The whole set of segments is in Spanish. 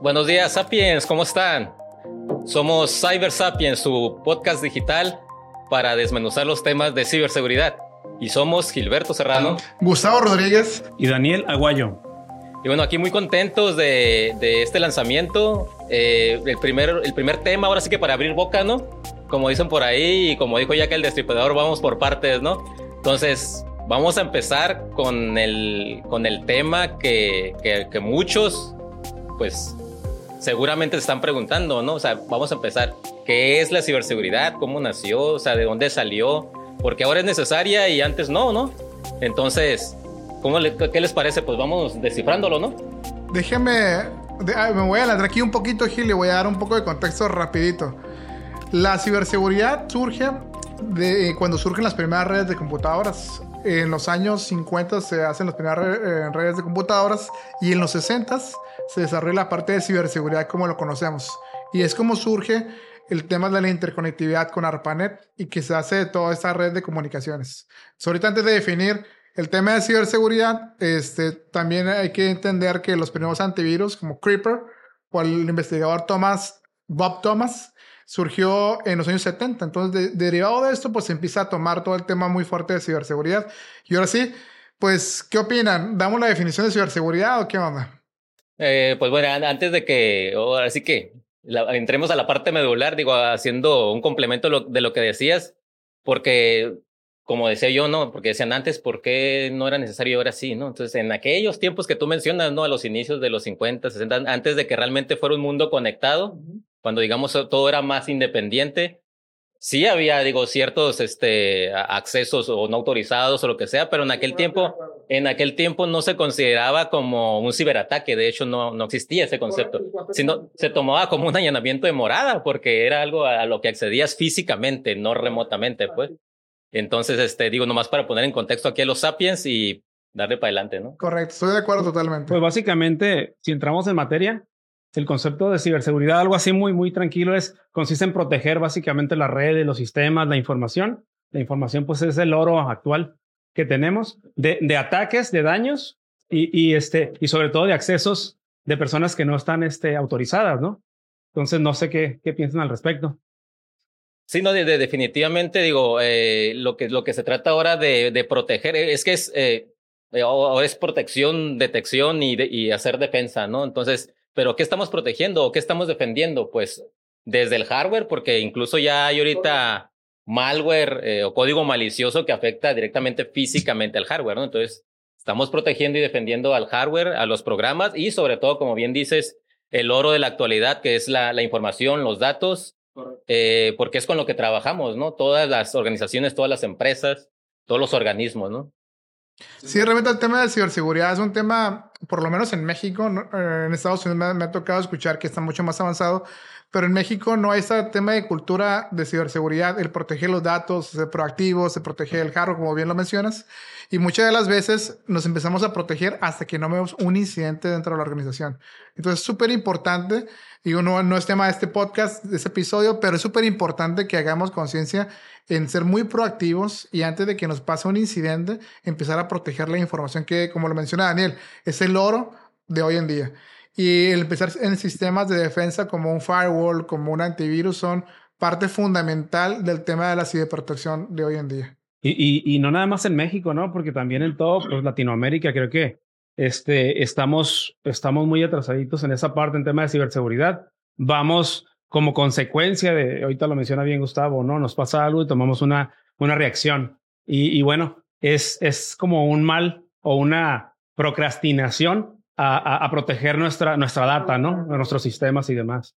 Buenos días, Sapiens, ¿cómo están? Somos Cyber Sapiens, su podcast digital para desmenuzar los temas de ciberseguridad. Y somos Gilberto Serrano, Gustavo Rodríguez y Daniel Aguayo. Y bueno, aquí muy contentos de, este lanzamiento. Eh, el, primer, el primer tema, ahora sí que para abrir boca, ¿no? Como dicen por ahí y como dijo ya que el destripador, vamos por partes, ¿no? Entonces, vamos a empezar con el, con el tema que, que, muchos, pues, seguramente se están preguntando, ¿no? O sea, vamos a empezar. ¿Qué es la ciberseguridad? ¿Cómo nació? O sea, ¿de dónde salió? Porque ahora es necesaria y antes no, ¿no? Entonces, ¿cómo ¿qué les parece? Pues vamos descifrándolo, ¿no? Déjeme, me voy a adelantar aquí un poquito, Gil, y voy a dar un poco de contexto rapidito. La ciberseguridad surge de cuando surgen las primeras redes de computadoras en los años 50 se hacen las primeras eh, redes de computadoras y en los 60 se desarrolla la parte de ciberseguridad como lo conocemos. Y es como surge el tema de la interconectividad con ARPANET y que se hace de toda esta red de comunicaciones. ahorita antes de definir el tema de ciberseguridad, este, también hay que entender que los primeros antivirus como Creeper o el investigador Thomas, Bob Thomas, surgió en los años 70. Entonces, derivado de esto, pues se empieza a tomar todo el tema muy fuerte de ciberseguridad. Y ahora sí, pues, ¿qué opinan? ¿Damos la definición de ciberseguridad o qué onda? Eh, pues bueno, antes de que, ahora sí que entremos a la parte medular, digo, haciendo un complemento de lo que decías, porque como decía yo, ¿no? Porque decían antes, ¿por qué no era necesario ahora sí, ¿no? Entonces, en aquellos tiempos que tú mencionas, ¿no? A los inicios de los 50, 60, antes de que realmente fuera un mundo conectado, cuando digamos todo era más independiente, sí había, digo, ciertos este, accesos o no autorizados o lo que sea, pero en aquel tiempo, en aquel tiempo no se consideraba como un ciberataque, de hecho no, no existía ese concepto, sino se tomaba como un allanamiento de morada, porque era algo a lo que accedías físicamente, no remotamente, pues. Entonces, este, digo, nomás para poner en contexto aquí a los sapiens y darle para adelante, ¿no? Correcto, estoy de acuerdo totalmente. Pues básicamente, si entramos en materia, el concepto de ciberseguridad, algo así muy, muy tranquilo, es, consiste en proteger básicamente las redes, los sistemas, la información. La información, pues, es el oro actual que tenemos de, ataques, de daños y, este, y sobre todo de accesos de personas que no están este, autorizadas, ¿no? Entonces, no sé qué, qué piensan al respecto. Sí, no, de, definitivamente digo, eh, lo, que, lo que se trata ahora de, proteger es que es, eh, es protección, detección y hacer defensa, ¿no? Entonces, pero ¿qué estamos protegiendo o qué estamos defendiendo? Pues desde el hardware, porque incluso ya hay ahorita malware eh, o código malicioso que afecta directamente físicamente al hardware, ¿no? Entonces, estamos protegiendo y defendiendo al hardware, a los programas y sobre todo, como bien dices, el oro de la actualidad, que es la, la información, los datos, eh, porque es con lo que trabajamos, ¿no? Todas las organizaciones, todas las empresas, todos los organismos, ¿no? Sí, realmente el tema de ciberseguridad es un tema, por lo menos en México, eh, en Estados Unidos me, ha tocado escuchar que está mucho más avanzado, pero en México no hay ese tema de cultura de ciberseguridad, el proteger los datos, ser proactivos, el proteger el hardware, como bien lo mencionas. Y muchas de las veces nos empezamos a proteger hasta que no vemos un incidente dentro de la organización. Entonces es súper importante, digo, no, no es tema de este podcast, de este episodio, pero es súper importante que hagamos conciencia en ser muy proactivos y antes de que nos pase un incidente, empezar a proteger la información que, como lo menciona Daniel, es el oro de hoy en día. Y el empezar en sistemas de defensa como un firewall, como un antivirus, son parte fundamental del tema de la ciberprotección de hoy en día. Y, y, no nada más en México, ¿no? Porque también en todo pues, Latinoamérica creo que este, estamos, estamos muy atrasaditos en esa parte en tema de ciberseguridad. Vamos como consecuencia de, ahorita lo menciona bien Gustavo, ¿no? Nos pasa algo y tomamos una, una reacción. Y, y bueno, es, es como un mal o una procrastinación a, a, proteger nuestra, nuestra data, ¿no? Nuestros sistemas y demás.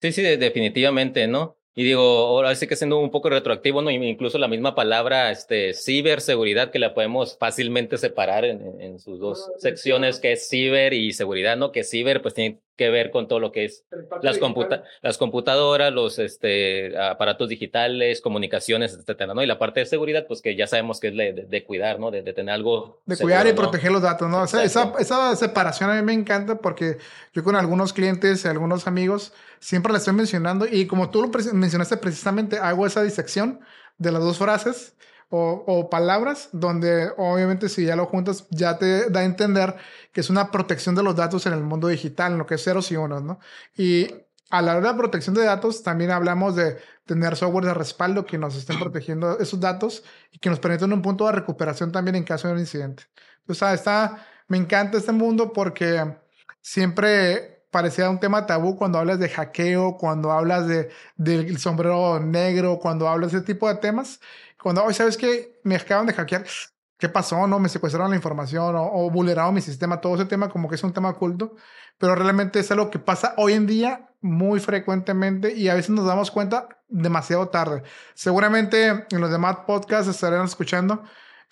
Sí, sí, definitivamente, ¿no? Y digo, ahora sí que siendo un poco retroactivo, ¿no? Incluso la misma palabra, este, ciberseguridad, que la podemos fácilmente separar en, en sus dos secciones, que es ciber y seguridad, ¿no? Que ciber, pues tiene que ver con todo lo que es las, computa las computadoras, los este, aparatos digitales, comunicaciones, etcétera, ¿no? Y la parte de seguridad, pues que ya sabemos que es de, de, cuidar, ¿no? De, de, tener algo. De cuidar y proteger los datos, ¿no? esa, esa separación a mí me encanta porque yo con algunos clientes, algunos amigos, siempre la estoy mencionando y como tú lo mencionaste precisamente, hago esa disección de las dos frases o, palabras donde obviamente si ya lo juntas ya te da a entender que es una protección de los datos en el mundo digital, en lo que es ceros y unos, ¿no? Y a la hora de protección de datos también hablamos de tener software de respaldo que nos estén protegiendo esos datos y que nos permitan un punto de recuperación también en caso de un incidente. O sea, está, me encanta este mundo porque siempre parecía un tema tabú cuando hablas de hackeo, cuando hablas de, del sombrero negro, cuando hablas de ese tipo de temas. Cuando, hoy ¿sabes qué? Me acaban de hackear. ¿Qué pasó? ¿No? Me secuestraron la información o, o vulneraron mi sistema. Todo ese tema como que es un tema oculto, pero realmente es algo que pasa hoy en día muy frecuentemente y a veces nos damos cuenta demasiado tarde. Seguramente en los demás podcasts estarán escuchando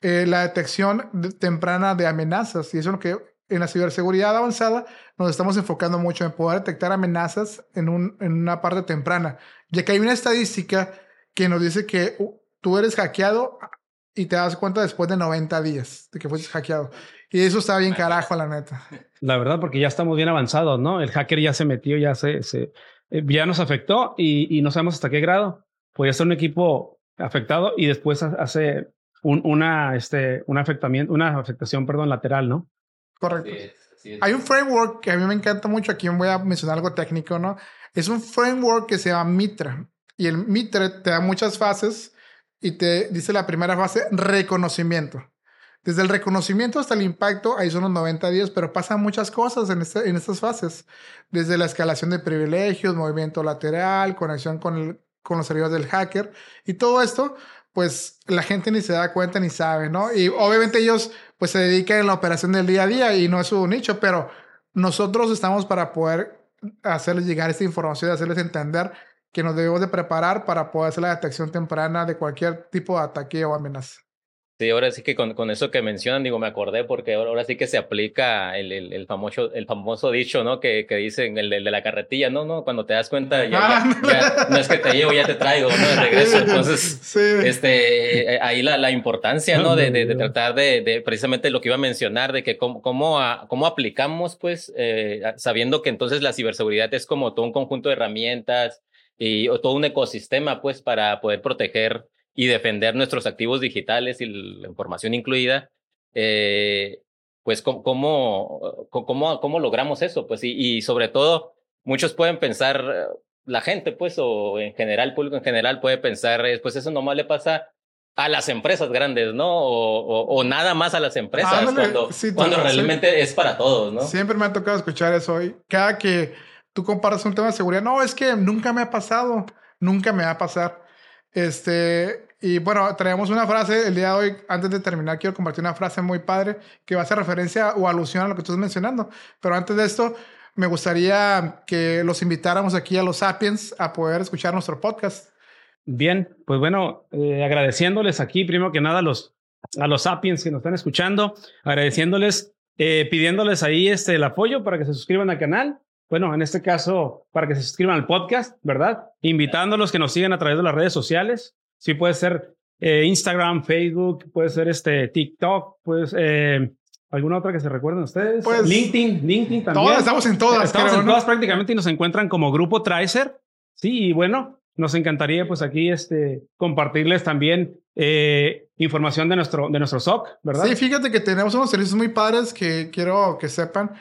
eh, la detección temprana de amenazas y eso es lo que en la ciberseguridad avanzada nos estamos enfocando mucho en poder detectar amenazas en, un, en una parte temprana, ya que hay una estadística que nos dice que tú eres hackeado y te das cuenta después de 90 días de que fuiste hackeado. Y eso está bien carajo, la neta. La verdad, porque ya estamos bien avanzados, ¿no? El hacker ya se metió, ya se, se eh, ya nos afectó y, y, no sabemos hasta qué grado. Podría ser un equipo afectado y después hace un, una, este, un afectamiento, una afectación, perdón, lateral, ¿no? Correcto. Hay un framework que a mí me encanta mucho, aquí voy a mencionar algo técnico, ¿no? Es un framework que se llama Mitre y el Mitre te da muchas fases y te dice la primera fase, reconocimiento. Desde el reconocimiento hasta el impacto, ahí son los 90 días, pero pasan muchas cosas en, este, en estas fases. Desde la escalación de privilegios, movimiento lateral, conexión con, el, con los servidores del hacker. Y todo esto, pues la gente ni se da cuenta ni sabe, ¿no? Y obviamente ellos, pues se dedican a la operación del día a día y no es su nicho, pero nosotros estamos para poder hacerles llegar esta información, hacerles entender que nos debemos de preparar para poder hacer la detección temprana de cualquier tipo de ataque o amenaza. Sí, ahora sí que con, con, eso que mencionan, digo, me acordé porque ahora, sí que se aplica el, el, el, famoso, el famoso dicho, ¿no? Que, que dicen, el, el, de la carretilla, ¿no? no Cuando te das cuenta, ya, ah, no es que te llevo, ya te traigo, ¿no? De regreso. Entonces, este, eh, ahí la, la importancia, ¿no? De, de, de tratar de, de, precisamente lo que iba a mencionar, de que cómo, cómo, cómo aplicamos, pues, eh, sabiendo que entonces la ciberseguridad es como todo un conjunto de herramientas y todo un ecosistema, pues, para poder proteger y defender nuestros activos digitales y la información incluida, eh, pues ¿cómo, cómo, cómo, logramos eso? Pues y, y, sobre todo, muchos pueden pensar, la gente pues o en general, público en general puede pensar, pues eso nomás le pasa a las empresas grandes, ¿no? O, o, nada más a las empresas cuando, cuando realmente es para todos, ¿no? Siempre me ha tocado escuchar eso hoy. Cada que tú comparas un tema de seguridad, no, es que nunca me ha pasado, nunca me va a pasar. Este, y bueno, traemos una frase el día de hoy. Antes de terminar, quiero compartir una frase muy padre que va a hacer referencia o alusión a lo que estás mencionando. Pero antes de esto, me gustaría que los invitáramos aquí a los Sapiens a poder escuchar nuestro podcast. Bien, pues bueno, eh, agradeciéndoles aquí, primero que nada, a los, a los Sapiens que nos están escuchando, agradeciéndoles, eh, pidiéndoles ahí este, el apoyo para que se suscriban al canal. Bueno, en este caso, para que se suscriban al podcast, ¿verdad? Invitándolos que nos sigan a través de las redes sociales. Sí, puede ser eh, Instagram, Facebook, puede ser este TikTok, pues eh, alguna otra que se recuerden ustedes. Pues, LinkedIn, LinkedIn también. Todas, estamos en todas. Estamos en todas prácticamente y nos encuentran como Grupo Tracer. Sí, y bueno, nos encantaría pues aquí este, compartirles también eh, información de nuestro, de nuestro SOC, ¿verdad? Sí, fíjate que tenemos unos servicios muy padres que quiero que sepan.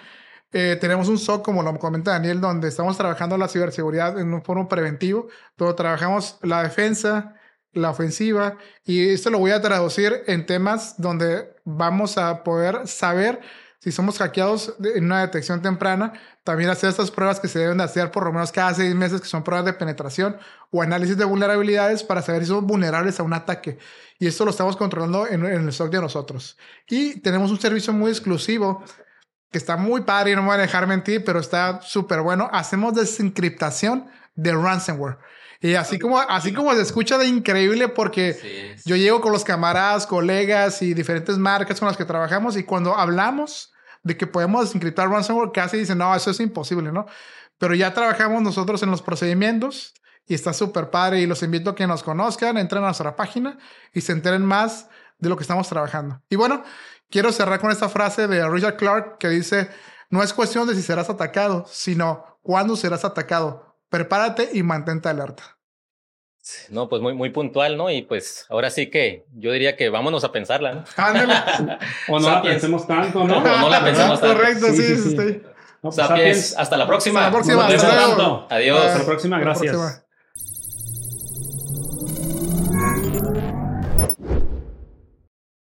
Eh, tenemos un SOC, como lo comenta Daniel, donde estamos trabajando la ciberseguridad en un foro preventivo, donde trabajamos la defensa, la ofensiva, y esto lo voy a traducir en temas donde vamos a poder saber si somos hackeados en una detección temprana, también hacer estas pruebas que se deben de hacer por lo menos cada seis meses, que son pruebas de penetración o análisis de vulnerabilidades para saber si somos vulnerables a un ataque. Y esto lo estamos controlando en, en el SOC de nosotros. Y tenemos un servicio muy exclusivo que está muy padre y no me voy a dejar mentir, pero está súper bueno. Hacemos desencriptación de ransomware. Y así como, así como se escucha de increíble porque yo llego con los camaradas, colegas y diferentes marcas con las que trabajamos y cuando hablamos de que podemos desencriptar ransomware, casi dicen, no, eso es imposible, ¿no? Pero ya trabajamos nosotros en los procedimientos y está súper padre y los invito a que nos conozcan, entren a nuestra página y se enteren más de lo que estamos trabajando. Y bueno, quiero cerrar con esta frase de Richard Clark que dice, no es cuestión de si serás atacado, sino cuándo serás atacado. Prepárate y mantente alerta. No, pues muy, muy puntual, ¿no? Y pues ahora sí que yo diría que vámonos a pensarla, ¿no? Ándale. O no la pensemos tanto, ¿no? O no la pensemos tanto. Correcto, sí, Sí, sí, sí, sí. sí. No, pues, Sapiens, Sapiens, hasta la próxima. Hasta la próxima. Hasta. Adiós. Hasta la próxima, Hasta la gracias. próxima.